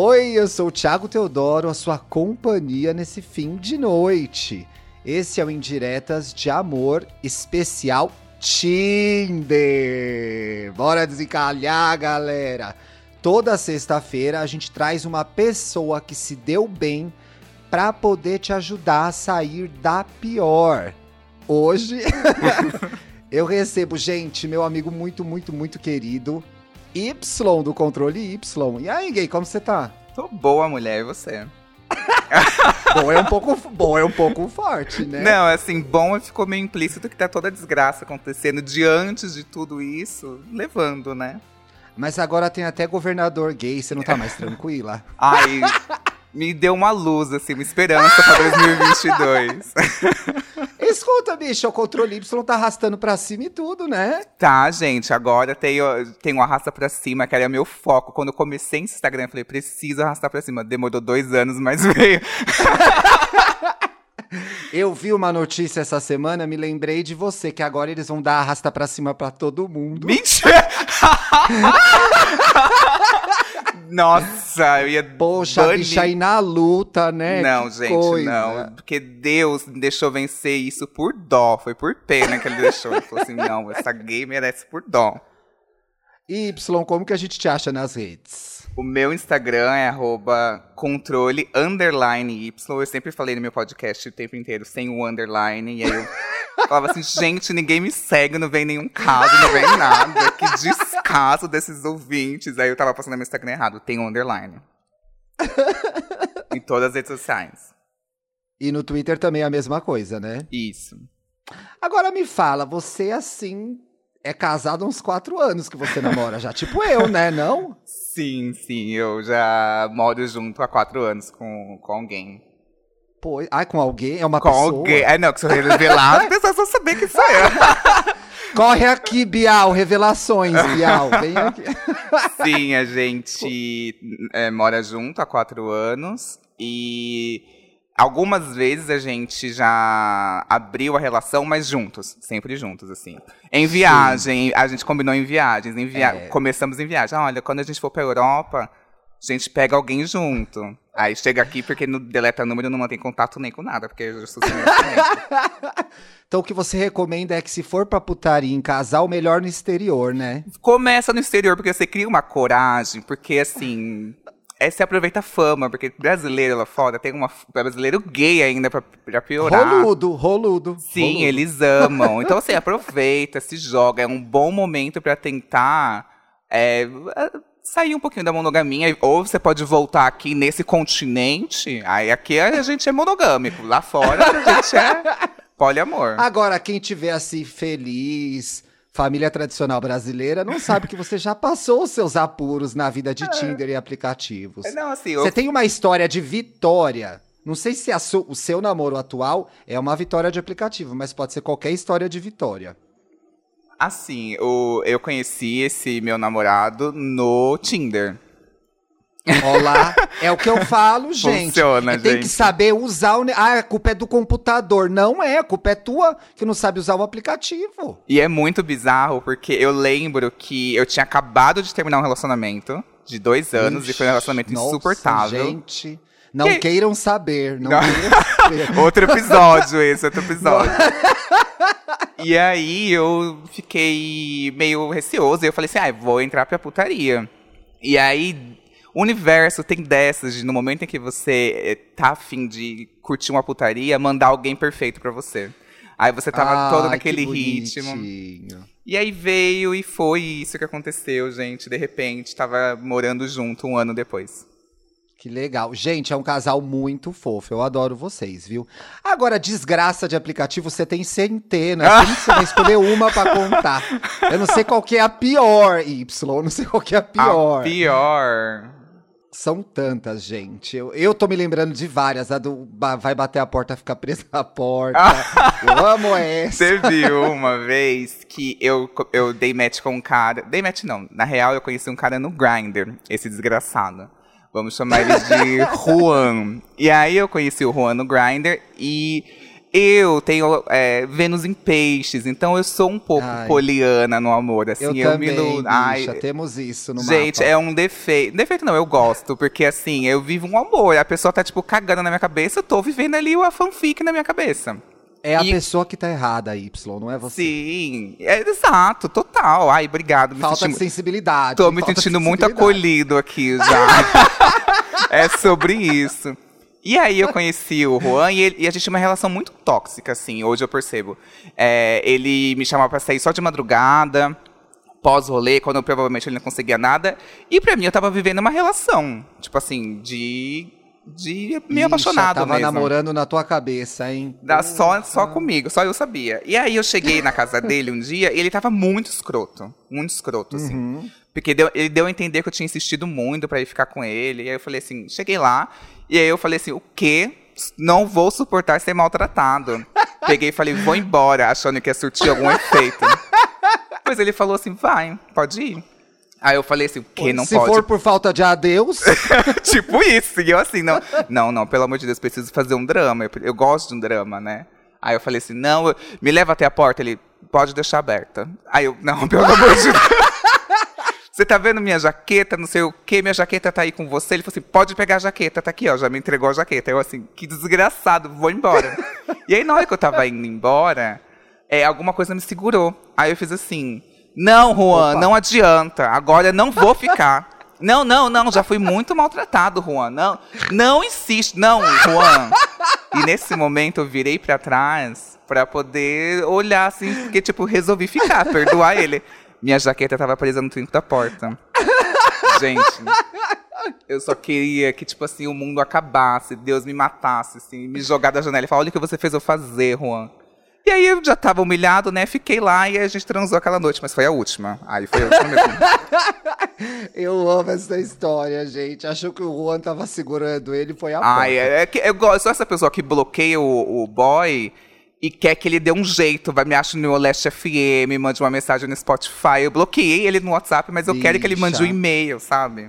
Oi, eu sou o Thiago Teodoro, a sua companhia nesse fim de noite. Esse é o Indiretas de Amor especial Tinder. Bora desencalhar, galera. Toda sexta-feira a gente traz uma pessoa que se deu bem para poder te ajudar a sair da pior. Hoje eu recebo, gente, meu amigo muito, muito, muito querido, Y do controle Y. E aí, gay, como você tá? Tô boa, mulher, e você? bom é um pouco bom é um pouco forte, né? Não, assim, bom ficou meio implícito que tá toda a desgraça acontecendo diante de tudo isso, levando, né? Mas agora tem até governador gay, você não tá mais tranquila? Ai, me deu uma luz, assim, uma esperança pra 2022. Escuta, bicho, o controle Y tá arrastando pra cima e tudo, né? Tá, gente, agora tem, tem um arrasta pra cima, que era meu foco. Quando eu comecei esse Instagram, eu falei, preciso arrastar pra cima. Demorou dois anos, mas veio. Eu vi uma notícia essa semana, me lembrei de você, que agora eles vão dar arrasta pra cima pra todo mundo. Mentira! Nossa, eu ia. Poxa, banir. bicha aí na luta, né? Não, que gente, coisa. não. Porque Deus deixou vencer isso por dó. Foi por pena que ele deixou. Ele falou assim: não, essa gay merece por dó. Y, como que a gente te acha nas redes? O meu Instagram é controle underline Y. Eu sempre falei no meu podcast o tempo inteiro sem o underline. E aí eu falava assim, gente, ninguém me segue, não vem nenhum caso, não vem nada. Que descaso desses ouvintes. Aí eu tava passando no meu Instagram errado. Tem um underline. em todas as redes sociais. E no Twitter também é a mesma coisa, né? Isso. Agora me fala, você assim é casado há uns quatro anos que você namora já, tipo eu, né? Não? Sim, sim, eu já moro junto há quatro anos com, com alguém. Pô, ai, com alguém? É uma com pessoa? Com alguém. É, não, que sou revelado, as pessoas vão saber que sou eu. Corre aqui, Bial, revelações, Bial, vem aqui. Sim, a gente é, mora junto há quatro anos e Algumas vezes a gente já abriu a relação, mas juntos, sempre juntos, assim. Em viagem, Sim. a gente combinou em viagens, em via... É. começamos em viagem. Olha, quando a gente for pra Europa, a gente pega alguém junto. Aí chega aqui porque no deleta número não mantém contato nem com nada, porque eu sou Então o que você recomenda é que se for pra putaria em casal, melhor no exterior, né? Começa no exterior, porque você cria uma coragem, porque assim é se aproveita a fama, porque brasileiro lá fora tem uma brasileiro gay ainda pra, pra piorar. Roludo, roludo. Sim, roludo. eles amam. Então, assim, aproveita, se joga. É um bom momento para tentar é, sair um pouquinho da monogamia. Ou você pode voltar aqui nesse continente. Aí aqui a gente é monogâmico. Lá fora a gente é poliamor. Agora, quem tiver assim feliz família tradicional brasileira não sabe que você já passou os seus apuros na vida de é. Tinder e aplicativos. É, não, assim, você eu... tem uma história de vitória. Não sei se o seu namoro atual é uma vitória de aplicativo, mas pode ser qualquer história de vitória. Assim, o, eu conheci esse meu namorado no Tinder. Olá, é o que eu falo, gente. Funciona, é, tem gente. que saber usar o. Ah, a culpa é do computador. Não é, a culpa é tua que não sabe usar o aplicativo. E é muito bizarro, porque eu lembro que eu tinha acabado de terminar um relacionamento de dois anos Ixi, e foi um relacionamento nossa, insuportável. Gente. Não que... queiram saber, não, não. queiram saber. outro episódio esse, outro episódio. e aí eu fiquei meio receoso e eu falei assim, ah, vou entrar pra putaria. E aí o universo tem dessas de no momento em que você eh, tá afim de curtir uma putaria, mandar alguém perfeito para você. Aí você tava ah, todo naquele ritmo. E aí veio e foi isso que aconteceu, gente. De repente, tava morando junto um ano depois. Que legal. Gente, é um casal muito fofo. Eu adoro vocês, viu? Agora, desgraça de aplicativo, você tem centenas. Como você vai escolher uma para contar? Eu não sei qual que é a pior, Y. Eu não sei qual que é a pior. A pior. São tantas, gente. Eu, eu tô me lembrando de várias. A do vai bater a porta, ficar presa na porta. eu amo essa. Você viu uma vez que eu, eu dei match com um cara. Dei match não. Na real, eu conheci um cara no Grindr, esse desgraçado. Vamos chamar ele de Juan. E aí eu conheci o Juan no Grindr e eu tenho é, Vênus em peixes, então eu sou um pouco Ai. poliana no amor, assim. Eu, eu também, me ilu- bicha, Ai, temos isso no Gente, mapa. é um defeito. Defeito não, eu gosto, porque assim, eu vivo um amor. A pessoa tá, tipo, cagando na minha cabeça, eu tô vivendo ali a fanfic na minha cabeça. É a E- pessoa que tá errada, Y, não é você. Sim, é exato, total. Ai, obrigado. Me Falta de sensibilidade. Tô me sentindo muito acolhido aqui já. é sobre isso. E aí eu conheci o Juan e, ele- e a gente tinha uma relação muito tóxica, assim, hoje eu percebo. É, ele me chamava pra sair só de madrugada, pós-rolê, quando eu, provavelmente ele não conseguia nada. E pra mim eu tava vivendo uma relação, tipo assim, de. De meio Ixi, apaixonado tava mesmo. namorando na tua cabeça, hein? Da- só, só comigo, só eu sabia. E aí eu cheguei na casa dele um dia e ele tava muito escroto. Muito escroto, assim. Uhum. Porque deu- ele deu a entender que eu tinha insistido muito pra ir ficar com ele. E aí eu falei assim, cheguei lá, e aí eu falei assim, o quê? Não vou suportar ser maltratado. Peguei e falei, vou embora, achando que ia surtir algum efeito. Depois ele falou assim, vai, pode ir. Aí eu falei assim, o quê? Não Se pode? for por falta de adeus, tipo isso. E eu assim, não, não, não, pelo amor de Deus, preciso fazer um drama. Eu, eu gosto de um drama, né? Aí eu falei assim, não, eu- me leva até a porta. Ele, pode deixar aberta. Aí eu, não, pelo amor de Deus. Você tá vendo minha jaqueta, não sei o que, minha jaqueta tá aí com você. Ele falou assim, pode pegar a jaqueta, tá aqui, ó, já me entregou a jaqueta. Eu assim, que desgraçado, vou embora. e aí na hora que eu tava indo embora, é, alguma coisa me segurou. Aí eu fiz assim, não, Juan, Opa. não adianta, agora não vou ficar. Não, não, não, já fui muito maltratado, Juan. Não, não insiste, não, Juan. E nesse momento eu virei pra trás pra poder olhar assim, porque tipo, resolvi ficar, perdoar ele. Minha jaqueta tava presa no trinco da porta. Gente, eu só queria que, tipo assim, o mundo acabasse, Deus me matasse, assim, me jogar da janela e falar, olha o que você fez eu fazer, Juan. E aí eu já tava humilhado, né? Fiquei lá e a gente transou aquela noite, mas foi a última. Aí foi a última mesmo. eu amo essa história, gente. Achou que o Juan tava segurando ele, foi a Ai, é, é que eu gosto, essa pessoa que bloqueia o, o boy e quer que ele dê um jeito, vai me acha no Leste FM, mande uma mensagem no Spotify. Eu bloqueei ele no WhatsApp, mas eu quero que ele mande um Bicha. e-mail, sabe?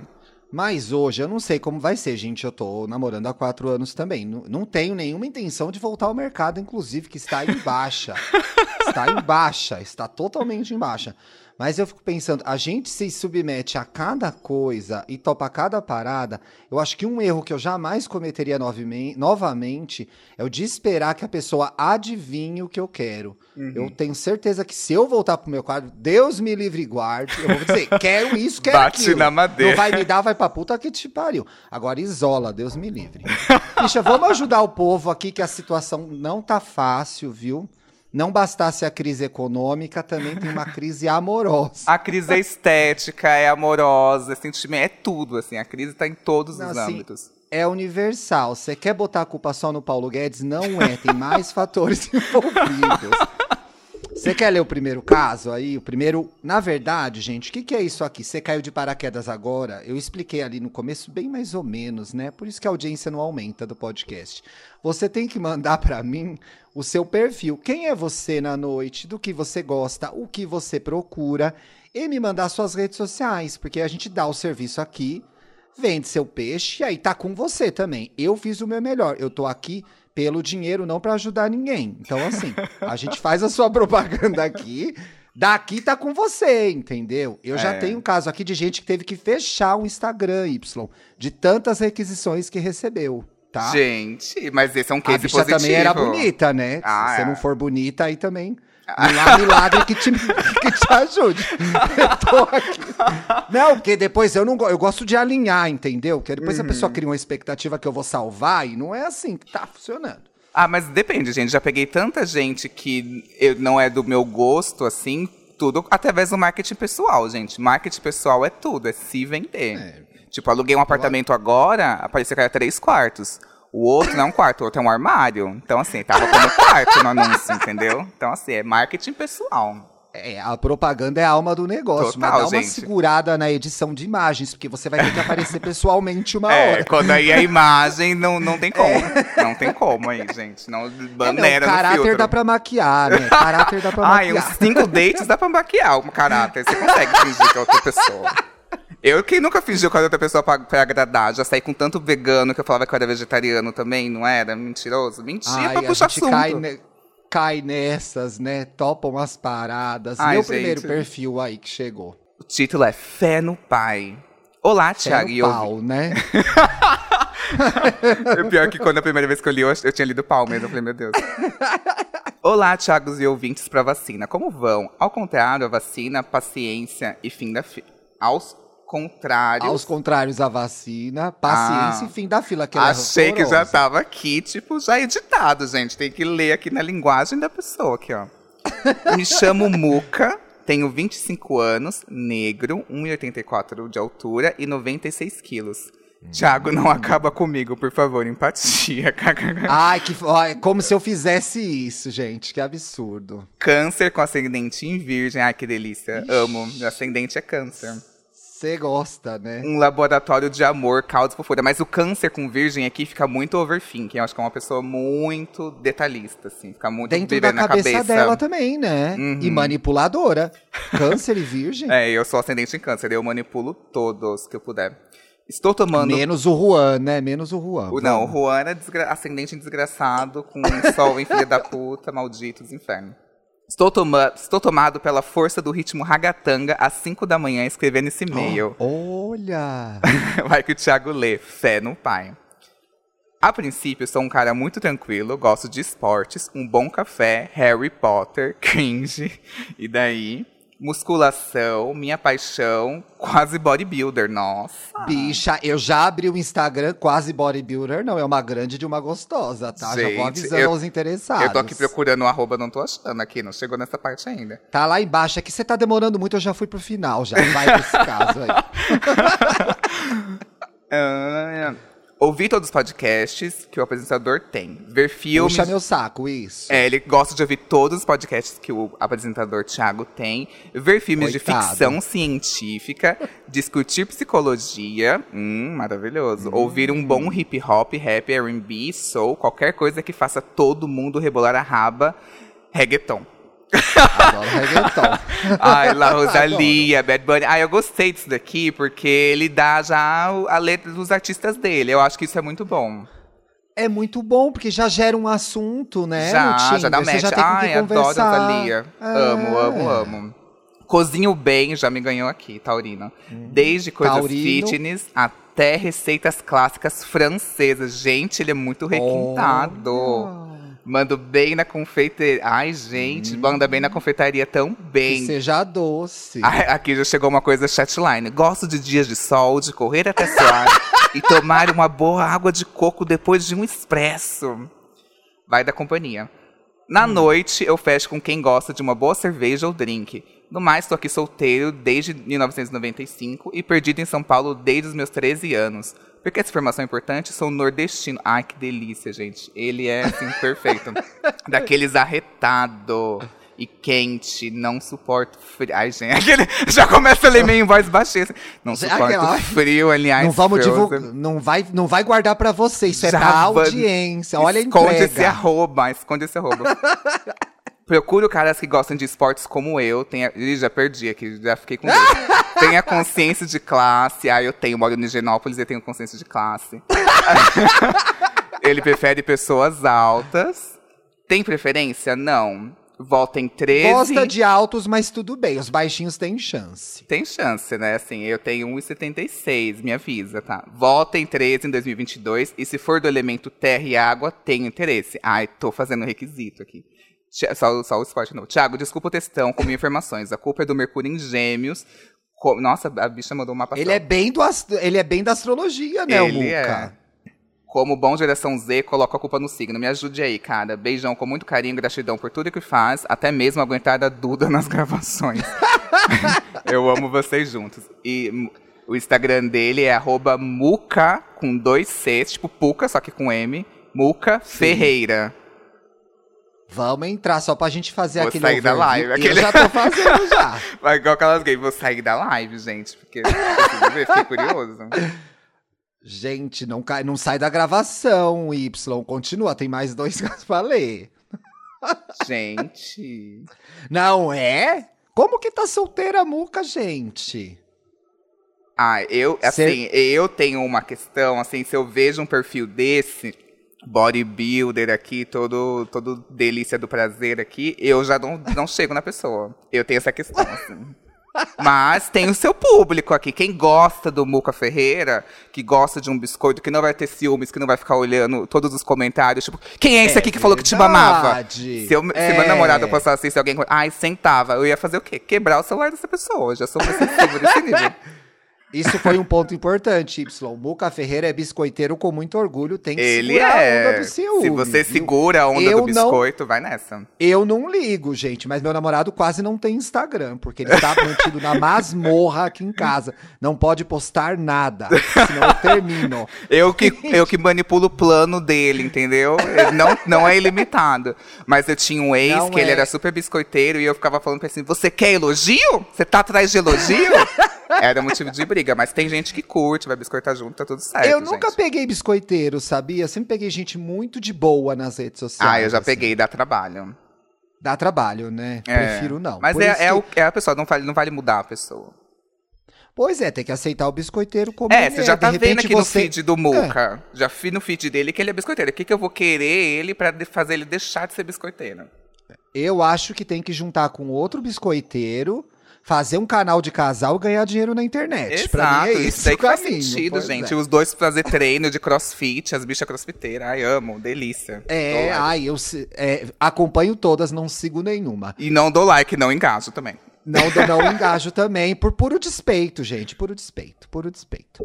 Mas hoje eu não sei como vai ser, gente. Eu tô namorando há quatro anos também. Não, não tenho nenhuma intenção de voltar ao mercado, inclusive, que está em baixa. está em baixa, está totalmente em baixa. Mas eu fico pensando, a gente se submete a cada coisa e topa cada parada. Eu acho que um erro que eu jamais cometeria novamente é o de esperar que a pessoa adivinhe o que eu quero. Uhum. Eu tenho certeza que se eu voltar pro meu quadro, Deus me livre e guarde, eu vou dizer, quero isso, quero Bate aquilo. na madeira. Não vai me dar, vai pra puta que te pariu. Agora isola, Deus me livre. Bicha, vamos ajudar o povo aqui que a situação não tá fácil, viu? Não bastasse a crise econômica, também tem uma crise amorosa. A crise é estética, é amorosa, é sentimento, é tudo, assim. A crise tá em todos Não, os assim, âmbitos. É universal. Você quer botar a culpa só no Paulo Guedes? Não é, tem mais fatores envolvidos. Você quer ler o primeiro caso aí? O primeiro. Na verdade, gente, o que, que é isso aqui? Você caiu de paraquedas agora? Eu expliquei ali no começo, bem mais ou menos, né? Por isso que a audiência não aumenta do podcast. Você tem que mandar pra mim o seu perfil. Quem é você na noite? Do que você gosta? O que você procura? E me mandar suas redes sociais, porque a gente dá o serviço aqui vende seu peixe e aí tá com você também. Eu fiz o meu melhor. Eu tô aqui pelo dinheiro, não pra ajudar ninguém. Então, assim, a gente faz a sua propaganda aqui. Daqui tá com você, entendeu? Eu já É. tenho um caso aqui de gente que teve que fechar o Instagram, Y, de tantas requisições que recebeu, tá? Gente, mas esse é um a case bicha positivo. também era bonita, né? Ah, Se você é. não for bonita, aí também. Há milagre que te, que te ajude. Eu tô aqui. Não, porque depois eu não eu gosto de alinhar, entendeu? Porque depois a Uhum. pessoa cria uma expectativa que eu vou salvar e não é assim que tá funcionando. Ah, mas depende, gente. Já peguei tanta gente que eu, não é do meu gosto, assim, tudo através do marketing pessoal, gente. Marketing pessoal é tudo, é se vender. É. Tipo, aluguei um apartamento agora, apareceu que era três quartos. O outro não é um quarto, o outro é um armário. Então, assim, tava como quarto no anúncio, entendeu? Então, assim, é marketing pessoal. É, a propaganda é a alma do negócio, mas Total, dá uma gente. segurada na edição de imagens, porque você vai ter que aparecer pessoalmente uma É, hora. quando aí a imagem não, não tem como. Não tem como aí, gente. Não, É, não, bandeira no caráter dá pra maquiar, né? Caráter dá pra Ai, uns maquiar. cinco dates dá pra maquiar o caráter. Você consegue fingir que é outra pessoa. Eu quem nunca fingiu com a outra pessoa pra, pra agradar. Já saí com tanto vegano que eu falava que eu era vegetariano também, não era? Mentiroso? Mentira Ai, pra a puxar assunto. cai, ne- cai nessas, né? Topa umas paradas. Ai, Meu gente. primeiro perfil aí que chegou. O título é Fé no Pai. Olá, Thiago. e eu- pau, né? É pior que quando a primeira vez que eu li, eu, eu tinha lido pau mesmo. Eu falei, meu Deus. Olá, Thiagos e ouvintes pra vacina. Como vão? Ao contrário, a vacina, paciência e fim da fila. Aos contrários. Aos contrários à vacina, paciência Ah. e fim da fila. Que é Achei que já tava aqui, tipo, já editado, gente. Tem que ler aqui na linguagem da pessoa, aqui, ó. Me chamo Muca, tenho 25 anos, negro, 1,84 de altura e 96 quilos. Tiago, não acaba comigo, por favor, empatia. Ai, que, é como se eu fizesse isso, gente. Que absurdo. câncer com ascendente em virgem. Ai, que delícia. Amo. Meu ascendente é câncer. Você gosta, né? Um laboratório de amor, causa fofura. Mas o câncer com virgem aqui fica muito overthinking. Eu acho que é uma pessoa muito detalhista, assim. Fica muito Dentro da na cabeça, cabeça. dela também, né? Uhum. E manipuladora. Câncer e virgem. É, eu sou ascendente em câncer. Eu manipulo todos que eu puder. Estou tomando... Menos o Juan, né? Menos o Juan. O- Não, o. Juan é desgra- ascendente em desgraçado, com um sol em filha da puta, maldito dos infernos. Estou, toma- Estou tomado pela força do ritmo ragatanga às 5 da manhã escrevendo esse e-mail. Olha! Vai que o Thiago lê. Fé no pai. A princípio, sou um cara muito tranquilo, gosto de esportes, um bom café, Harry Potter, cringe, e daí, musculação, minha paixão, quase bodybuilder, nossa. Bicha, eu já abri o Instagram quase bodybuilder, não, é uma grande de uma gostosa, tá? já vou Gente, avisando eu- aos interessados. Eu tô aqui procurando o arroba, não tô achando aqui, não chegou nessa parte ainda. Tá lá embaixo, é que você tá demorando muito, eu já fui pro final, já vai pra esse caso aí. Ah, ouvi todos os podcasts que o apresentador tem. Ver filmes. Puxa meu saco, isso. É, ele gosta de ouvir todos os podcasts que o apresentador Thiago tem, ver filmes Coitado. de ficção científica, discutir psicologia, hum, maravilhoso. Ouvir um bom hip hop, rap, R&B, soul, qualquer coisa que faça todo mundo rebolar a raba, reggaeton. Adoro reggaeton. Ai, La Rosalia, Bad Bunny. Ai, eu gostei disso daqui porque ele dá já a letra dos artistas dele. Eu acho que isso é muito bom. É muito bom, porque já gera um assunto, né? Já, já dá Você match. já tem Ai, adoro conversar. Rosalia. É. Amo, amo, amo. Cozinho bem, já me ganhou aqui, Taurino. Desde coisas Taurino. fitness até receitas clássicas francesas. Gente, ele é muito requintado. Olha. Mando bem na confeitaria. Ai, gente, manda bem na confeitaria Que também. seja doce. Ai, Aqui já chegou uma coisa chatline. Gosto de dias de sol, de correr até suar e tomar uma boa água de coco depois de um expresso. Vai da companhia. Na noite, eu fecho com quem gosta de uma boa cerveja ou drink. No mais, estou aqui solteiro desde 1995 e perdido em São Paulo desde os meus 13 anos. Por que essa informação é importante? Sou nordestino. Ai, que delícia, gente. Ele é, assim, perfeito. Daqueles arretado e quente, não suporto frio. Ai, gente, aquele, já começa a ler meio em voz baixinha. assim, Não suporto aquela- frio, aliás. não vamos divulgar, não vai, não vai guardar pra você, isso é Já pra va- audiência. Olha a Esconde esse entrega. arroba, esconde esse arroba. Procuro caras que gostam de esportes como eu. Tenha... Ih, já perdi aqui, já fiquei com Deus. Tenha consciência de classe. Ah, eu tenho, moro em Higienópolis e tenho consciência de classe. Ele prefere pessoas altas. Tem preferência? Não. Volta em 13. Gosta de altos, mas tudo bem, os baixinhos têm chance. Tem chance, né? Assim, eu tenho 1,76, me avisa, tá? Volta em 13 em 2022 e se for do elemento terra e água, tenho interesse. Ai, tô fazendo requisito aqui. Só, só o esporte não. Tiago, desculpa o textão com mil informações. A culpa é do Mercúrio em Gêmeos. Nossa, a bicha mandou uma Ele é bem do ast- ele é bem da astrologia, né, o Ele Muca? é. Como bom geração Z, coloca a culpa no signo. Me ajude aí, cara. Beijão com muito carinho, gratidão por tudo que faz, até mesmo aguentar da Duda nas gravações. Eu amo vocês juntos. E o Instagram dele é arroba muca, com dois Cs, tipo Puca, só que com M, Muca Ferreira. Vamos entrar só pra gente fazer Vou aquele sair da live, Eu aquele- já tô fazendo já. Vai igual aquelas gays, vou sair da live, gente, porque ver, fiquei curioso. Gente, não, cai, não sai da gravação, Y. Continua, tem mais dois casos pra ler. Gente. Não é? Como que tá solteira a Muca, gente? Ah, eu, assim, eu tenho uma questão, assim, se eu vejo um perfil desse, bodybuilder aqui, todo, todo delícia do prazer aqui, eu já não, não chego na pessoa. Eu tenho essa questão, assim. Mas tem o seu público aqui. Quem gosta do Muca Ferreira, que gosta de um biscoito, que não vai ter ciúmes, que não vai ficar olhando todos os comentários, tipo, quem é esse É aqui que falou que te mamava? verdade. Se, eu, se É. meu namorado passasse isso, alguém. Ai, sentava. Eu ia fazer o quê? Quebrar o celular dessa pessoa. Eu já sou mais sensível desse nível. Isso foi um ponto importante, Y. Muca Ferreira é biscoiteiro com muito orgulho, tem que Ele segurar a onda é. do ciúme. Se você segura a onda Eu do não- biscoito, vai nessa. Eu não ligo, gente, mas meu namorado quase não tem Instagram, porque ele está mantido na masmorra aqui em casa. Não pode postar nada, senão eu termino. Eu que, eu que manipulo o plano dele, entendeu? Ele Não, não é ilimitado. Mas eu tinha um ex Não que ele é. era super biscoiteiro e eu ficava falando pra ele assim: você quer elogio? Você tá atrás de elogio? Era motivo de briga, mas tem gente que curte, vai biscoitar junto, tá tudo certo. eu nunca gente. peguei biscoiteiro, sabia? Sempre peguei gente muito de boa nas redes sociais. Ah, eu já assim. peguei, dá trabalho. Dá trabalho, né? É. Prefiro não. Mas é, é, que- o, é a pessoa, não vale, não vale mudar a pessoa. Pois é, tem que aceitar o biscoiteiro como É, você já De tá vendo aqui no você- É. feed do Muca. Já vi no feed dele que ele é biscoiteiro. O que, que eu vou querer ele pra de- fazer ele deixar de ser biscoiteiro? Eu acho que tem que juntar com outro biscoiteiro, fazer um canal de casal e ganhar dinheiro na internet. pra mim é Exato, isso aí o que faz caminho, sentido, gente. é. Os dois fazer treino de crossfit, as bichas crossfiteiras. Ai, amo, delícia. Dou É, like. ai, eu é, acompanho todas, não sigo nenhuma. E não dou like, não engajo também. Não, dou- não engajo também, por puro despeito, gente. Puro despeito, puro despeito.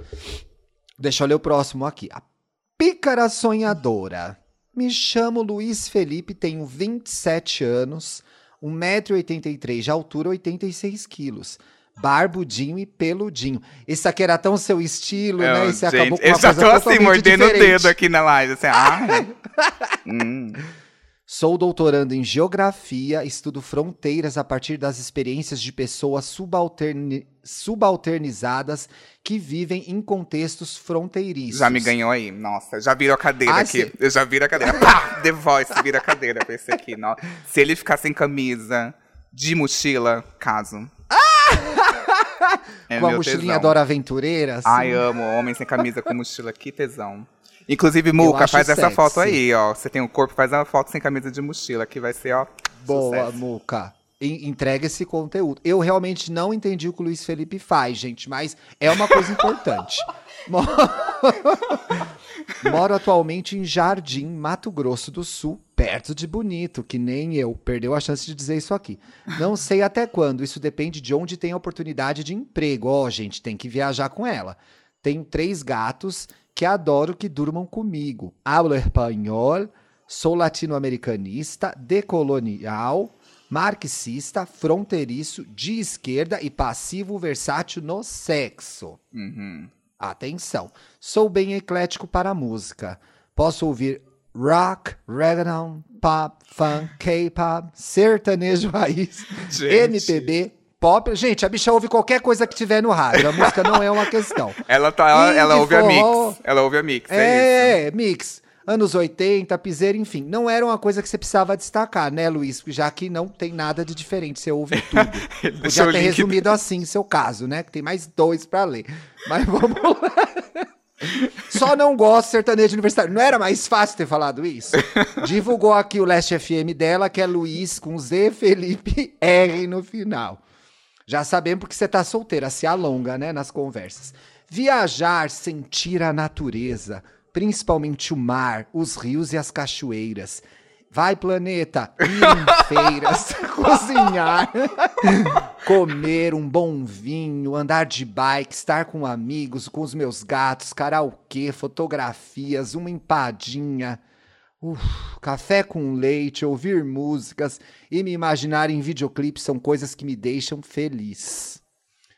Deixa eu ler o próximo aqui. A Pícara Sonhadora. Me chamo Luiz Felipe, tenho 27 anos, 1,83m de altura, 86 quilos. Barbudinho e peludinho. Esse aqui era tão seu estilo, né? Eu, Esse É, gente, acabou com eu uma já coisa tô assim, mordendo o diferente. dedo aqui na live. Assim, ah, hum. Sou doutorando em geografia, estudo fronteiras a partir das experiências de pessoas subalterni- subalternizadas que vivem em contextos fronteiriços. Já me ganhou aí. Nossa, já virou a cadeira Ah, aqui. cê- Eu já viro a cadeira. Pá! The Voice vira a cadeira pra esse aqui. Não. Se ele ficar sem camisa, de mochila, caso. É Com a mochilinha tesão. Dora Aventureira. assim. Ai, amo homem sem camisa com mochila, que tesão. Inclusive, Muca, faz essa sexy. foto aí, ó. Você tem um corpo, faz uma foto sem camisa de mochila, que vai ser, ó. Boa, sucesso. Muca. En- Entrega esse conteúdo. Eu realmente não entendi o que o Luiz Felipe faz, gente, mas é uma coisa importante. Mo- Moro atualmente em Jardim, Mato Grosso do Sul, perto de Bonito, que nem eu. Perdeu a chance de dizer isso aqui. Não sei até quando, isso depende de onde tem a oportunidade de emprego. Ó, gente, tem que viajar com ela. Tenho três gatos que adoro que durmam comigo. Hablo espanhol, sou latino-americanista, decolonial, marxista, fronteiriço, de esquerda e passivo versátil no sexo. Uhum. Atenção, sou bem eclético para a música. Posso ouvir rock, reggaeton, pop, funk, K-pop, sertanejo raiz, Gente. MPB, pop. Gente, a bicha ouve qualquer coisa que tiver no rádio. A música não é uma questão. Ela, tá, ela, Indie, ela ouve a forró. mix. Ela ouve a mix, é, isso. É, mix. Anos 80, piseiro, enfim. Não era uma coisa que você precisava destacar, né, Luiz? Já que não tem nada de diferente, você ouve tudo. Podia ter resumido assim seu caso, né? Que tem mais dois pra ler. Mas vamos lá. Só não gosto sertanejo universitário. Não era mais fácil ter falado isso? Divulgou aqui o Last FM dela, que é Luiz com Z, Felipe R no final. Já sabemos porque você tá solteira, se alonga, né, nas conversas. Viajar, sentir a natureza, principalmente o mar, os rios e as cachoeiras. Vai, planeta, ir em feiras, cozinhar, comer um bom vinho, andar de bike, estar com amigos, com os meus gatos, karaokê, fotografias, uma empadinha. Uf, café com leite, ouvir músicas e me imaginar em videoclipes são coisas que me deixam feliz.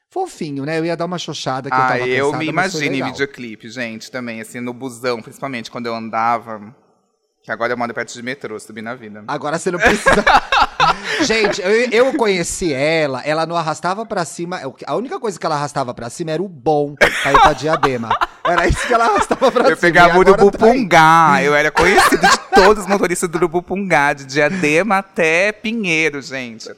Fofinho, né? Eu ia dar uma xoxada que eu Ah, tava eu cansada, me imagino em videoclipe, gente, também, assim, no busão, principalmente quando eu andava. Que agora eu moro perto de metrô, subi na vida. Agora você não precisa. Gente, eu, eu conheci ela, ela não arrastava pra cima. A única coisa que ela arrastava pra cima era o bom pra ir pra diadema. Era isso que ela arrastava pra cima. Eu pegava o agora tá. Urubupungá. Eu era conhecido de todos os motoristas do Urubupungá, de Diadema até Pinheiro, gente.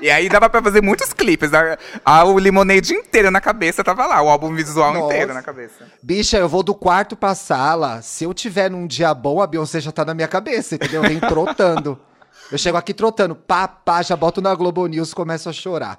E aí dava pra fazer muitos clipes. A, a, o Lemonade inteiro na cabeça tava lá, o álbum visual Nossa. inteiro na cabeça. Bicha, eu vou do quarto pra sala. Se eu tiver num dia bom, a Beyoncé já tá na minha cabeça, entendeu? Eu venho trotando. Eu chego aqui trotando, pá, pá, já boto na Globo News começo a chorar.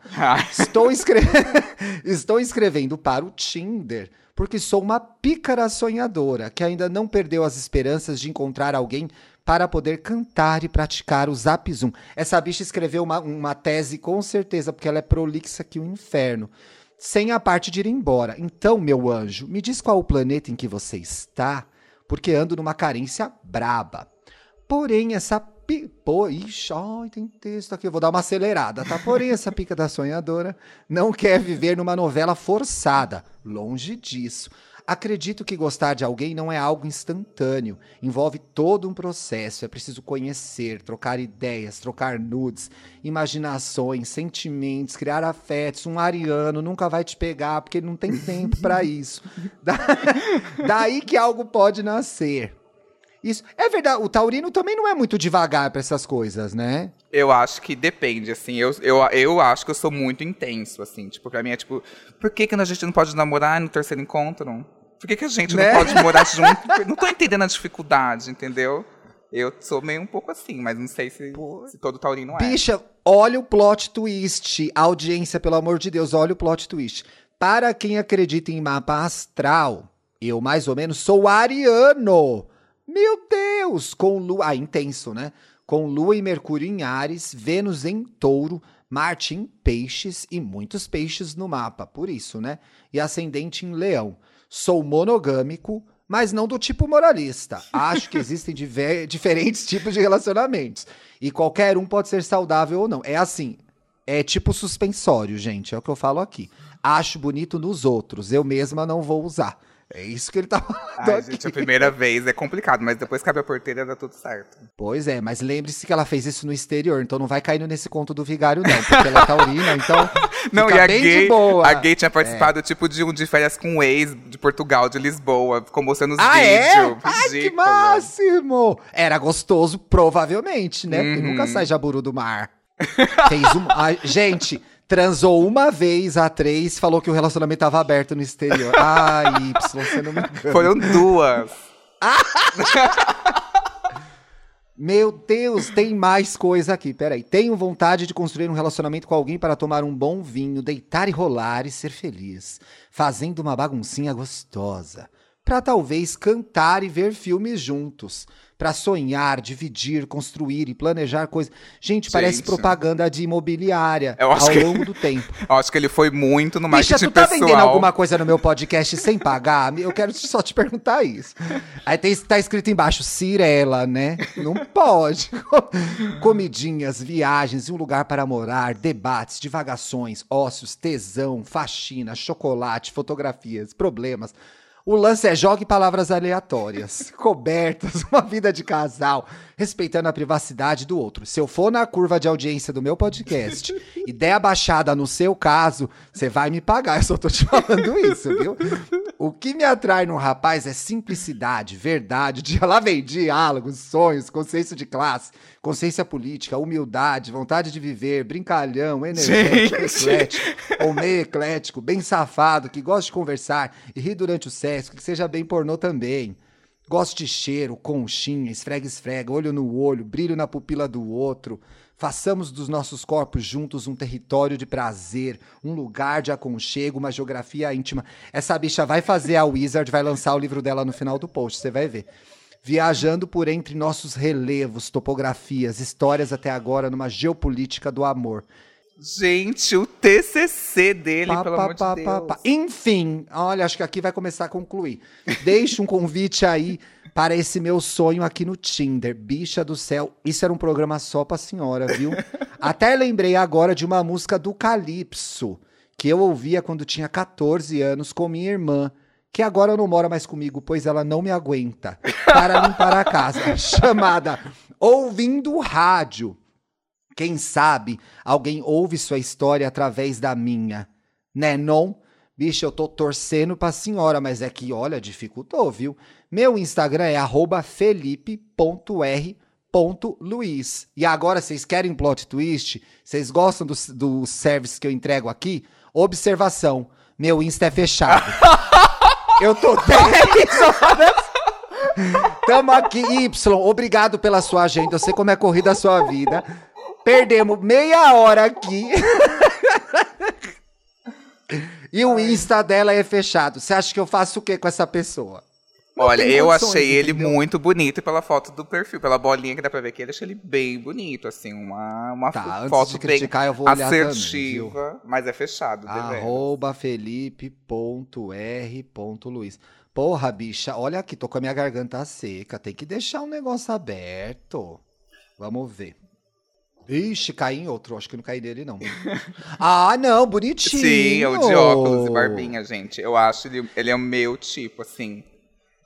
Estou, escre... Estou escrevendo para o Tinder porque sou uma pícara sonhadora que ainda não perdeu as esperanças de encontrar alguém para poder cantar e praticar o Zap Zoom. Essa bicha escreveu uma, uma tese com certeza, porque ela é prolixa que o inferno. Sem a parte de ir embora. Então, meu anjo, me diz qual o planeta em que você está, porque ando numa carência braba. Porém, essa. Pô, ixi, ai, tem texto aqui, eu vou dar uma acelerada, tá? Porém, essa pica da sonhadora não quer viver numa novela forçada. Longe disso. Acredito que gostar de alguém não é algo instantâneo. Envolve todo um processo. É preciso conhecer, trocar ideias, trocar nudes, imaginações, sentimentos, criar afetos. Um ariano nunca vai te pegar porque ele não tem tempo para isso. Da... Daí que algo pode nascer. Isso é verdade. O taurino também não é muito devagar para essas coisas, né? Eu acho que depende, assim. Eu, eu, eu acho que eu sou muito intenso, assim. Tipo, pra mim é tipo, por que, que a gente não pode namorar no terceiro encontro? Por que, que a gente né? não pode morar junto? não tô entendendo a dificuldade, entendeu? Eu sou meio um pouco assim, mas não sei se, se todo taurino é. Bicha, olha o plot twist. Audiência, pelo amor de Deus, olha o plot twist. Para quem acredita em mapa astral, eu mais ou menos sou ariano. Meu Deus! Com lua. Ah, intenso, né? Com lua e Mercúrio em Ares, Vênus em Touro, Marte em Peixes e muitos peixes no mapa, por isso, né? E ascendente em Leão. Sou monogâmico, mas não do tipo moralista. Acho que existem diferentes tipos de relacionamentos. E qualquer um pode ser saudável ou não. É assim. É tipo suspensório, gente. É o que eu falo aqui. Acho bonito nos outros. Eu mesma não vou usar. É isso que ele tá falando. Ai, aqui. gente, a primeira vez é complicado, mas depois abre a porteira dá tudo certo. Pois é, mas lembre-se que ela fez isso no exterior, então não vai caindo nesse conto do vigário, não, porque ela é taurina, então. Não, e a gay, a gay tinha participado, é. tipo, de um de férias com um ex de Portugal, de Lisboa. Ficou mostrando os ah, vídeos. É? Ai, que máximo! Era gostoso, provavelmente, né? Uhum. Porque nunca uhum. sai jaburu do mar. Fez um. Ah, gente, transou uma vez a três, falou que o relacionamento tava aberto no exterior. Ai, Y, você não me engana. Foram duas. Meu Deus, tem mais coisa aqui. Peraí. Tenho vontade de construir um relacionamento com alguém para tomar um bom vinho, deitar e rolar e ser feliz. Fazendo uma baguncinha gostosa. Para talvez cantar e ver filmes juntos para sonhar, dividir, construir e planejar coisas. Gente, parece propaganda de imobiliária ao que, longo do tempo. Eu acho que ele foi muito no marketing Bicha, tu tá pessoal. vendendo alguma coisa no meu podcast sem pagar? Eu quero só te perguntar isso. Aí tem, tá escrito embaixo, Cirela, né? Não pode. Comidinhas, viagens, um lugar para morar, debates, divagações, ócios, tesão, faxina, chocolate, fotografias, problemas o lance é jogue palavras aleatórias, cobertas, uma vida de casal, respeitando a privacidade do outro. Se eu for na curva de audiência do meu podcast e der a baixada no seu caso, você vai me pagar. Eu só tô te falando isso, viu? O que me atrai no rapaz é simplicidade, verdade, de lá vem diálogos, sonhos, consciência de classe, consciência política, humildade, vontade de viver, brincalhão, energético, eclético, ou meio eclético, bem safado, que gosta de conversar e rir durante o sexo, que seja bem pornô também. Gosto de cheiro, conchinha, esfrega-esfrega, olho no olho, brilho na pupila do outro. Façamos dos nossos corpos juntos um território de prazer, um lugar de aconchego, uma geografia íntima. Essa bicha vai fazer a Wizard, vai lançar o livro dela no final do post, você vai ver viajando por entre nossos relevos, topografias, histórias até agora numa geopolítica do amor. Gente, o TCC dele, pá, pelo pá, amor pá, de Deus. Enfim, olha, acho que aqui vai começar a concluir. Deixe um convite aí para esse meu sonho aqui no Tinder. Bicha do céu, isso era um programa só pra senhora, viu? Até lembrei agora de uma música do Calypso, que eu ouvia quando tinha 14 anos com minha irmã que agora não mora mais comigo, pois ela não me aguenta, para limpar a casa, chamada Ouvindo Rádio. Quem sabe alguém ouve sua história através da minha, né não? Bicho, eu tô torcendo pra senhora, mas é que, olha, dificultou, viu? Meu Instagram é felipe.r Ponto Luiz. E agora, vocês querem plot twist? Vocês gostam do, do service que eu entrego aqui? Observação: meu Insta é fechado. eu tô 10 horas. Tamo aqui, Y. Obrigado pela sua agenda. Eu sei como é corrida a sua vida. Perdemos meia hora aqui. e o Insta dela é fechado. Você acha que eu faço o que com essa pessoa? Não Olha, eu achei ele entendeu? muito bonito pela foto do perfil, pela bolinha que dá pra ver aqui, eu achei ele bem bonito, assim, uma, uma Tá, fo- antes foto de bem criticar, eu vou olhar também, assertiva, mas é fechado, devendo. Arroba felipe.r.luiz. Porra, bicha, olha aqui, tô com a minha garganta seca. Tem que deixar um negócio aberto. Vamos ver. Ixi, caí em outro. Acho que não caí nele, não. ah, não, bonitinho. Sim, é o de óculos e barbinha, gente. Eu acho ele, ele é o meu tipo, assim.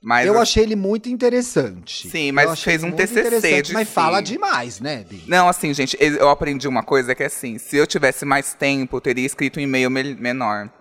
Mas Eu achei ele muito interessante. Sim, mas fez um TCC de Mas si. fala demais, né, Bi? Não, assim, gente, eu aprendi uma coisa que é assim, se eu tivesse mais tempo, eu teria escrito um e-mail me- menor.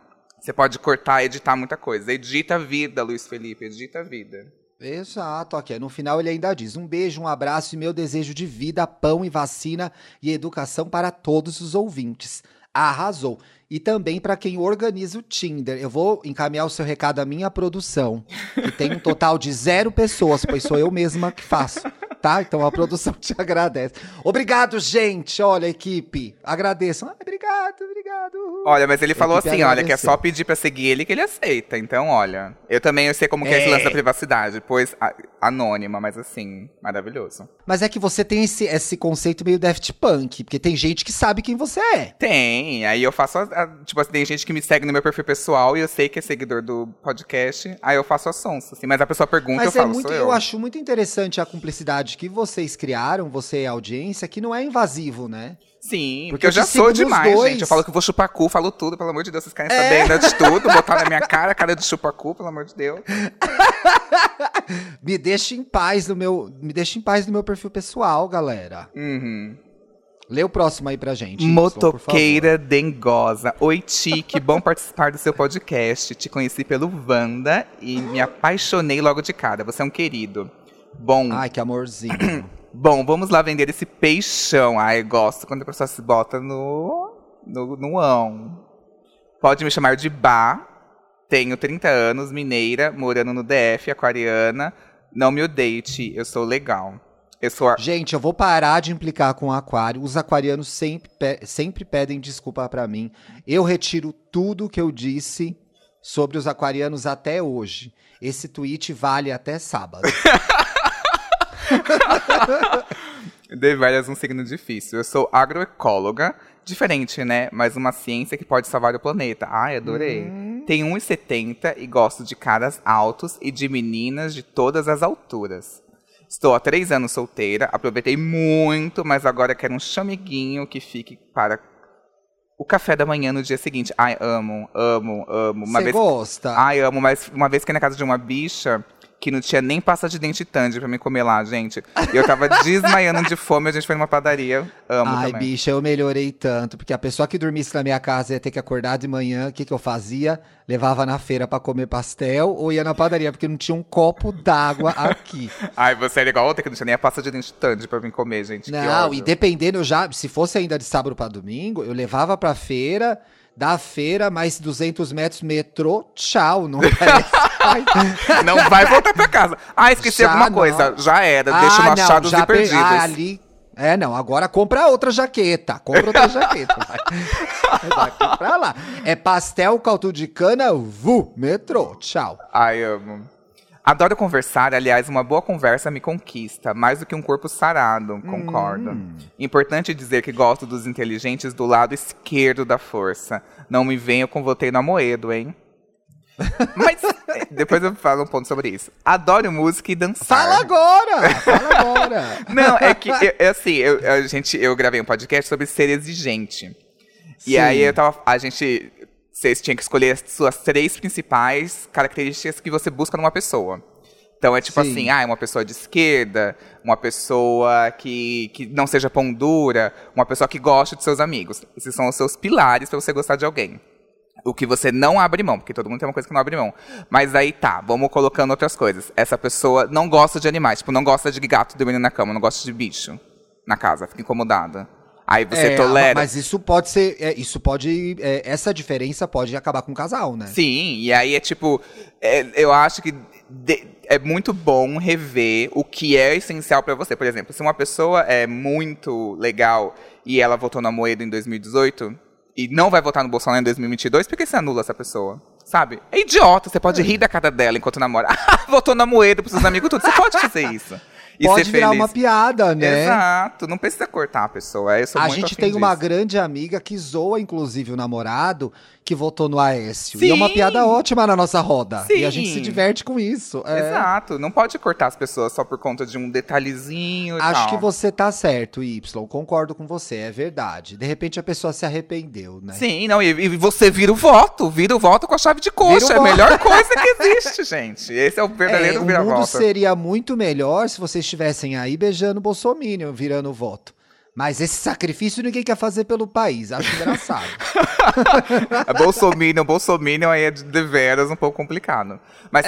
Você pode cortar, editar muita coisa. Edita a vida, Luiz Felipe, edita a vida. Exato, aqui. No final ele ainda diz: um beijo, um abraço e meu desejo de vida, pão e vacina e educação para todos os ouvintes. Arrasou. E também para quem organiza o Tinder. Eu vou encaminhar o seu recado à minha produção, que tem um total de zero pessoas, pois sou eu mesma que faço. Tá? Então a produção te agradece. Obrigado, gente. Olha, equipe. Agradeçam. Ai, obrigado, obrigado. Olha, mas ele falou assim, olha, que é só pedir pra seguir ele que ele aceita. Então, olha, eu também eu sei como que é esse É. lance da privacidade, pois a- anônima, mas assim, maravilhoso. Mas é que você tem esse, esse conceito meio Daft Punk, porque tem gente que sabe quem você é. Tem, aí eu faço, a- a- tipo assim, tem gente que me segue no meu perfil pessoal e eu sei que é seguidor do podcast, aí eu faço a sonsa, assim, mas a pessoa pergunta, Mas eu é falo, muito, sou eu. eu. acho muito interessante a cumplicidade que vocês criaram, você e a audiência, que não é invasivo, né? Sim, Porque eu já sou demais, dois. gente. Eu falo que vou chupar cu, falo tudo, pelo amor de Deus. Vocês querem É. saber de tudo, botar na minha cara, cara de chupa-cu, pelo amor de Deus. Me deixa em paz no meu, me deixa em paz no meu perfil pessoal, galera. Uhum. Lê o próximo aí pra gente. Motoqueira Dengosa. Oi, Ti, que bom participar do seu podcast. Te conheci pelo Wanda e me apaixonei logo de cara. Você é um querido. Bom. Ai, que amorzinho. bom, vamos lá vender esse peixão. Ai, gosto quando a pessoa se bota no, no, no ão. Pode me chamar de Bá. Tenho 30 anos, mineira, morando no DF, aquariana. Não me odeie, Ti, eu sou legal. Eu sou a... Gente, eu vou parar de implicar com o aquário. Os aquarianos sempre, pe- sempre pedem desculpa pra mim. Eu retiro tudo que eu disse sobre os aquarianos até hoje. Esse tweet vale até sábado. Deveras um signo difícil. Eu sou agroecóloga, diferente, né? Mas uma ciência que pode salvar o planeta. Ai, adorei. Tenho 1,70 e gosto de caras altos e de meninas de todas as alturas. Estou há três anos solteira, aproveitei muito, mas agora quero um chameguinho que fique para o café da manhã no dia seguinte. Ai, amo, amo, amo. Você vez gosta? Ai, amo, mas uma vez que na casa de uma bicha que não tinha nem pasta de dente Tandy pra me comer lá, gente. E eu tava desmaiando de fome, a gente foi numa padaria. Amo Ai, também. bicha, eu melhorei tanto, porque a pessoa que dormisse na minha casa ia ter que acordar de manhã. O que, que eu fazia? Levava na feira pra comer pastel ou ia na padaria, porque não tinha um copo d'água aqui. Ai, você era igual outra que não tinha nem a pasta de dente Tandy pra me comer, gente. Não, e dependendo, eu já, se fosse ainda de sábado pra domingo, eu levava pra feira, da feira, mais 200 metros, metrô, tchau, não parece. Não vai voltar pra casa. Ah, esqueci Já alguma não. coisa. Já era, deixa Ah, no não, achados já e pe- perdidos. Ah, ali. É, não, agora compra outra jaqueta. Compra outra jaqueta. Vai. Vai daqui pra lá. É pastel, caldo de cana, vu, metrô, tchau. Ai, amo. Adoro conversar, aliás, uma boa conversa me conquista, mais do que um corpo sarado, concordo. Hum. Importante dizer que gosto dos inteligentes do lado esquerdo da força. Não me venha com votei no Amoedo, hein? Mas é, depois eu falo um ponto sobre isso. Adoro música e dançar. Fala agora! Fala agora! Não, é que, eu- é assim, eu, a gente, eu gravei um podcast sobre ser exigente. E Sim. aí eu tava, a gente, vocês tinham que escolher as suas três principais características que você busca numa pessoa. Então é tipo Sim. assim, ah, é uma pessoa de esquerda, uma pessoa que, que não seja pão dura, uma pessoa que goste de seus amigos. Esses são os seus pilares pra você gostar de alguém. O que você não abre mão, porque todo mundo tem uma coisa que não abre mão. Mas aí tá, vamos colocando outras coisas. Essa pessoa não gosta de animais, tipo, não gosta de gato dormindo na cama, não gosta de bicho na casa, fica incomodada. Aí você É, tolera. Mas isso pode ser. é, isso pode. é, essa diferença pode acabar com o casal, né? Sim, e aí é tipo, é, eu acho que de- é muito bom rever o que é essencial pra você. Por exemplo, se uma pessoa é muito legal e ela votou na Moeda em 2018 e não vai votar no Bolsonaro em 2022, por que você anula essa pessoa? Sabe? É idiota, você pode rir da cara dela enquanto namora. votou na Moeda pros seus amigos tudo, você pode fazer isso. E pode ser virar feliz. uma piada, né? Exato, não precisa cortar a pessoa. A gente tem uma disso. grande amiga que zoa, inclusive, o namorado que votou no Aécio. E é Sim. uma piada ótima na nossa roda. E a Sim. gente se diverte com isso. é. Exato, não pode cortar as pessoas só por conta de um detalhezinho Acho tal. que você tá certo, Y. Concordo com você, é verdade. De repente a pessoa se arrependeu, né? Sim, não, e, e você vira o voto, vira o voto com a chave de coxa. É a melhor coisa que existe, gente. Esse é o É, verdadeiro o mundo vira-volta. seria muito melhor se vocês estivessem aí beijando o Bolsonaro, virando o voto. Mas esse sacrifício ninguém quer fazer pelo país. Acho engraçado. Bolsominion, Bolsominion aí é de deveras um pouco complicado. Mas,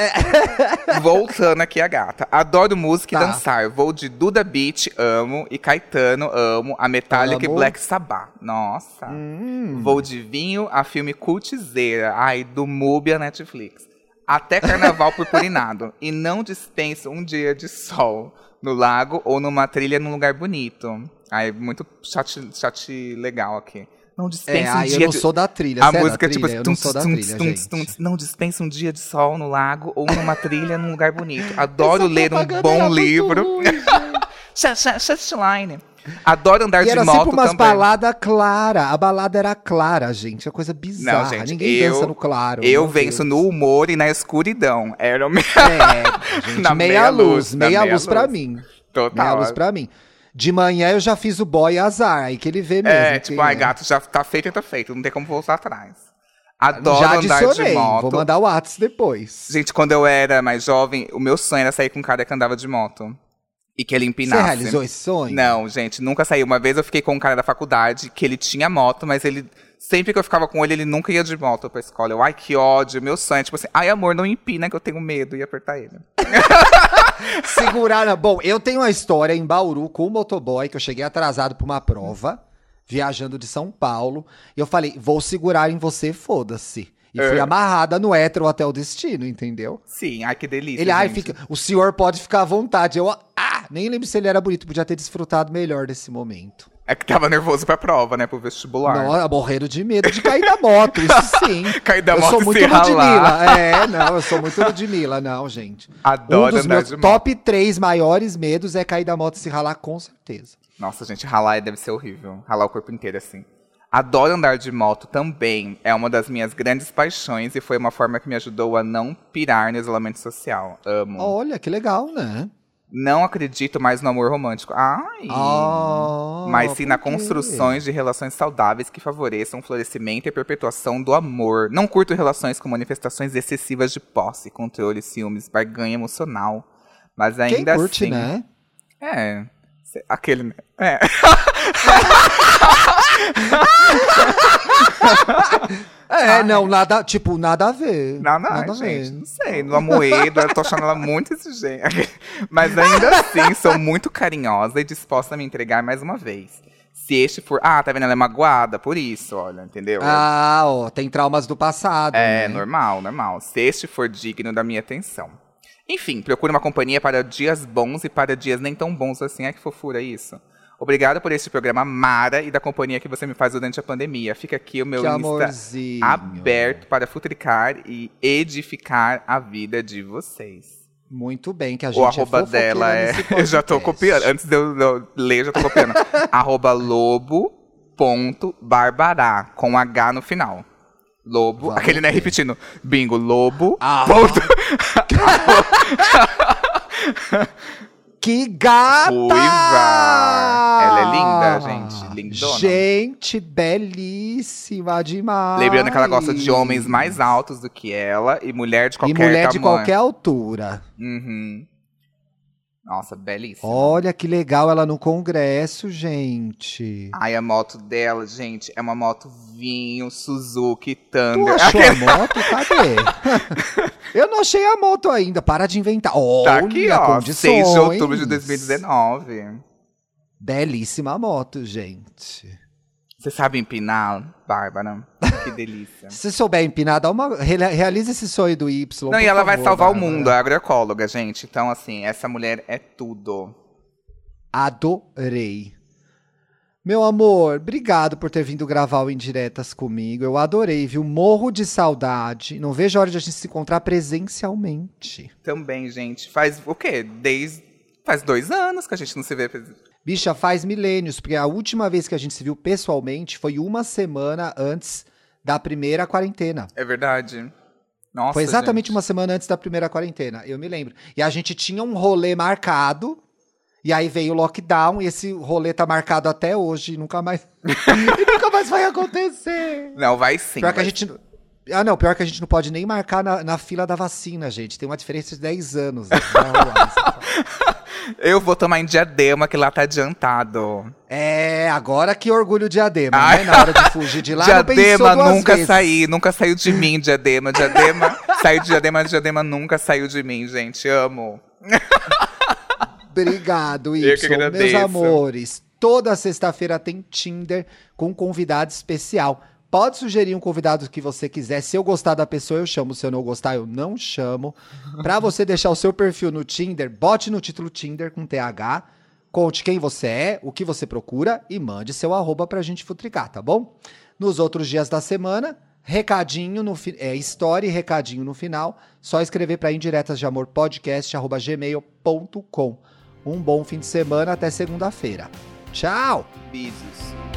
voltando aqui a gata. Adoro música Tá. e dançar. Vou de Duda Beat, amo. E Caetano, amo. A Metallica Amo. e Black Sabbath. Nossa. Hum. Vou de vinho a filme cultizeira. Ai, do Mubi a Netflix. Até carnaval purpurinado. E não dispenso um dia de sol no lago ou numa trilha num lugar bonito. Ai, muito chat, chat legal aqui. Não É, dispensa um aí eu dia não de... sou da trilha. A é música é trilha? tipo. Eu tum, não trilha, dispensa um dia de sol no lago ou numa trilha num lugar bonito. Adoro ler um bom livro. ruim. Adoro andar E de era moto sempre umas também. baladas claras. A balada era clara, gente. É coisa bizarra. Não, gente, Ninguém eu- dança no claro. Eu venço Deus. no humor e na escuridão. Era o meu. É, gente, meia, meia luz, meia meia luz pra mim. Meia Total. luz pra mim. De manhã eu já fiz o boy azar, aí que ele vê mesmo. É, tipo, ai, é. gato, já tá feito, tá feito. Não tem como voltar atrás. Adoro Já andar de moto. vou mandar o Whats depois. Gente, quando eu era mais jovem, o meu sonho era sair com um cara que andava de moto. E que ele Você empinasse. realizou esse sonho? Não, gente, nunca saí. Uma vez eu fiquei com um cara da faculdade que ele tinha moto, mas ele. Sempre que eu ficava com ele, ele nunca ia de moto pra escola. Eu, ai, que ódio. Meu sonho tipo assim, ai, amor, não empina que eu tenho medo. E apertar ele. Segurar na... Bom, eu tenho uma história em Bauru com o motoboy, que eu cheguei atrasado pra uma prova, viajando de São Paulo. E eu falei, vou segurar em você, foda-se. E fui É. amarrada no hétero até o destino, entendeu? Sim, ai, que delícia. Ele, ai, gente. fica, o senhor pode ficar à vontade. Eu, ah, nem lembro se ele era bonito, podia ter desfrutado melhor desse momento. É que tava nervoso pra prova, né? Pro vestibular. Nossa, morrendo de medo de cair da moto, isso sim. Cair da eu moto sou muito se Ludmilla. ralar. É, não, eu sou muito Ludmilla, não, gente. Adoro um dos andar meus de moto. top três maiores medos é cair da moto e se ralar, com certeza. Nossa, gente, ralar deve ser horrível. Ralar o corpo inteiro assim. Adoro andar de moto também. É uma das minhas grandes paixões e foi uma forma que me ajudou a não pirar no isolamento social. Amo. Olha, que legal, né? Não acredito mais no amor romântico. Ai! Ah, mas sim na construções de relações saudáveis que favoreçam o florescimento e a perpetuação do amor. Não curto relações com manifestações excessivas de posse, controle, ciúmes, barganha emocional. Mas Quem ainda curte, assim. né? É. Aquele. né? É. É, não, nada, tipo, nada a ver. Não, não, nada a ver. gente, não sei. No Amoedo, eu tô achando ela muito exigente. Mas ainda assim, sou muito carinhosa e disposta a me entregar mais uma vez. Se este for. Ah, tá vendo? Ela é magoada, por isso, olha, entendeu? Ah, ó, tem traumas do passado. é, né? normal, normal. Se este for digno da minha atenção. Enfim, procure uma companhia para dias bons e para dias nem tão bons assim. É que fofura isso. Obrigado por este programa Mara e da companhia que você me faz durante a pandemia. Fica aqui o meu Que Insta amorzinho. aberto para futricar e edificar a vida de vocês. Muito bem, que a gente O é arroba fofoqueira dela é. Eu já tô copiando. Antes de eu, ler, eu já tô copiando. arroba lobo.barbará, com H no final. Lobo. Vamos aquele, né, ver. repetindo. Bingo, lobo. Ah. ponto- Que gata! Ruiva! Ela é linda, gente. Lindona. Gente, belíssima demais. Lembrando que ela gosta de homens mais altos do que ela e mulher de E qualquer mulher de tamanho. qualquer altura. Uhum. Nossa, belíssima. Olha que legal ela no congresso, gente. Ai, a moto dela, gente, é uma moto vinho Suzuki Tu Thunder. achou Aquele- a moto? Cadê? Eu não achei a moto ainda. Para de inventar. Olha, Tá aqui, ó, condições. 6 de outubro de 2019. Belíssima moto, gente. Você sabe empinar, Bárbara? Que delícia. Se você souber empinar, dá uma, rea- realiza esse sonho do Y. Não, e ela vai favor, salvar o Bárbara. mundo, a agroecóloga, gente. Então, assim, essa mulher é tudo. Adorei. Meu amor, obrigado por ter vindo gravar o Indiretas comigo. Eu adorei, viu? Morro de saudade. Não vejo a hora de a gente se encontrar presencialmente. Também, gente. Faz o quê? Desde. Faz dois anos que a gente não se vê. Bicha, faz milênios, porque a última vez que a gente se viu pessoalmente foi uma semana antes da primeira quarentena. É verdade. Nossa. foi exatamente gente. uma semana antes da primeira quarentena, eu me lembro. E a gente tinha um rolê marcado, e aí veio o lockdown, e esse rolê tá marcado até hoje, e nunca mais. e nunca mais vai acontecer. Não, vai sim. pior que a vai gente. Ah, não, pior que a gente não pode nem marcar na, na fila da vacina, gente. Tem uma diferença de 10 anos. né? Isso. Eu vou tomar em diadema, que lá tá adiantado. É, agora que orgulho diadema, Ai. né? Na hora de fugir de lá, diadema nunca vezes. saí, nunca saiu de mim, diadema. Diadema saiu de diadema, diadema nunca saiu de mim, gente. Amo. Obrigado, Y. Meus amores, toda sexta-feira tem Tinder com convidado especial. Pode sugerir um convidado que você quiser. Se eu gostar da pessoa, eu chamo. Se eu não gostar, eu não chamo. Pra você deixar o seu perfil no Tinder, bote no título Tinder com TH. Conte quem você é, o que você procura e mande seu arroba pra gente futricar, tá bom? Nos outros dias da semana, recadinho no é story e recadinho no final. Só escrever para indiretas de amor podcast arroba gmail.com. Um bom fim de semana até segunda-feira. Tchau! Beijos.